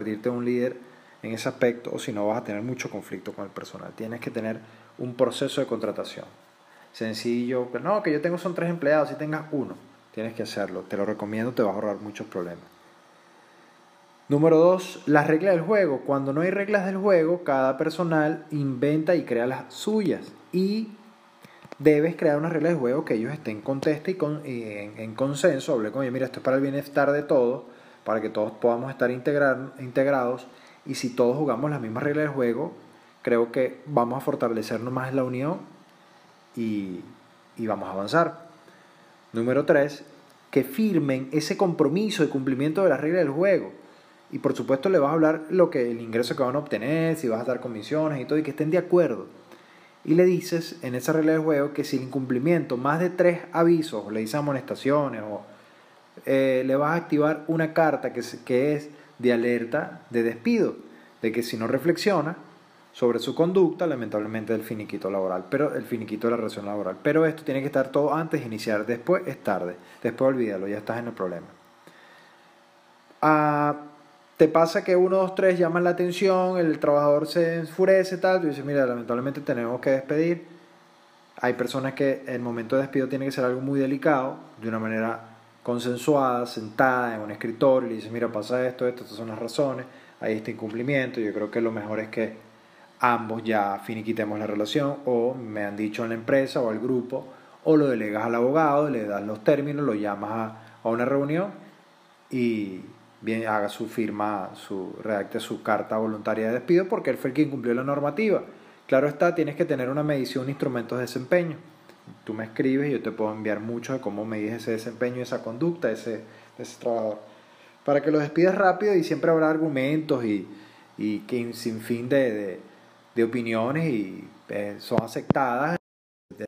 convertirte un líder en ese aspecto o si no vas a tener mucho conflicto con el personal. Tienes que tener un proceso de contratación. Sencillo, pero no, que yo tengo son tres empleados, si tengas uno, tienes que hacerlo. Te lo recomiendo, te va a ahorrar muchos problemas. Número dos, las reglas del juego. Cuando no hay reglas del juego, cada personal inventa y crea las suyas. Y debes crear una regla de juego que ellos estén contesta y, con, en, consenso. Hablé con ellos, mira, esto es para el bienestar de todos, para que todos podamos estar integrados. Y si todos jugamos las mismas reglas del juego, creo que vamos a fortalecernos más la unión y, y vamos a avanzar. Número tres, que firmen ese compromiso de cumplimiento de las reglas del juego y por supuesto le vas a hablar lo que el ingreso que van a obtener, si vas a dar comisiones y todo, y que estén de acuerdo. Y le dices en esa regla de juego que si el incumplimiento más de tres avisos, le dices amonestaciones, o eh, le vas a activar una carta que, es de alerta de despido, de que si no reflexiona sobre su conducta, lamentablemente el finiquito laboral, pero el finiquito de la relación laboral. Pero esto tiene que estar todo antes de iniciar, después es tarde, después olvídalo, ya estás en el problema. Ah, te pasa que uno, dos, tres llaman la atención, el trabajador se enfurece, tal, tú dices, mira, lamentablemente tenemos que despedir. Hay personas que el momento de despido tiene que ser algo muy delicado, de una manera consensuada, sentada en un escritorio, y le dices, mira, pasa esto, esto, estas son las razones, hay este incumplimiento, yo creo que lo mejor es que ambos ya finiquitemos la relación, o me han dicho en la empresa o al grupo, o lo delegas al abogado, le das los términos, lo llamas a, a una reunión y bien haga su firma, su, redacte su carta voluntaria de despido porque él fue el que incumplió la normativa. Claro está, tienes que tener una medición instrumentos de desempeño. Tú me escribes y yo te puedo enviar mucho de cómo medís ese desempeño, esa conducta, ese, ese trabajador. Para que lo despidas rápido y siempre habrá argumentos y, y que sin fin de, de, de opiniones y eh, son aceptadas.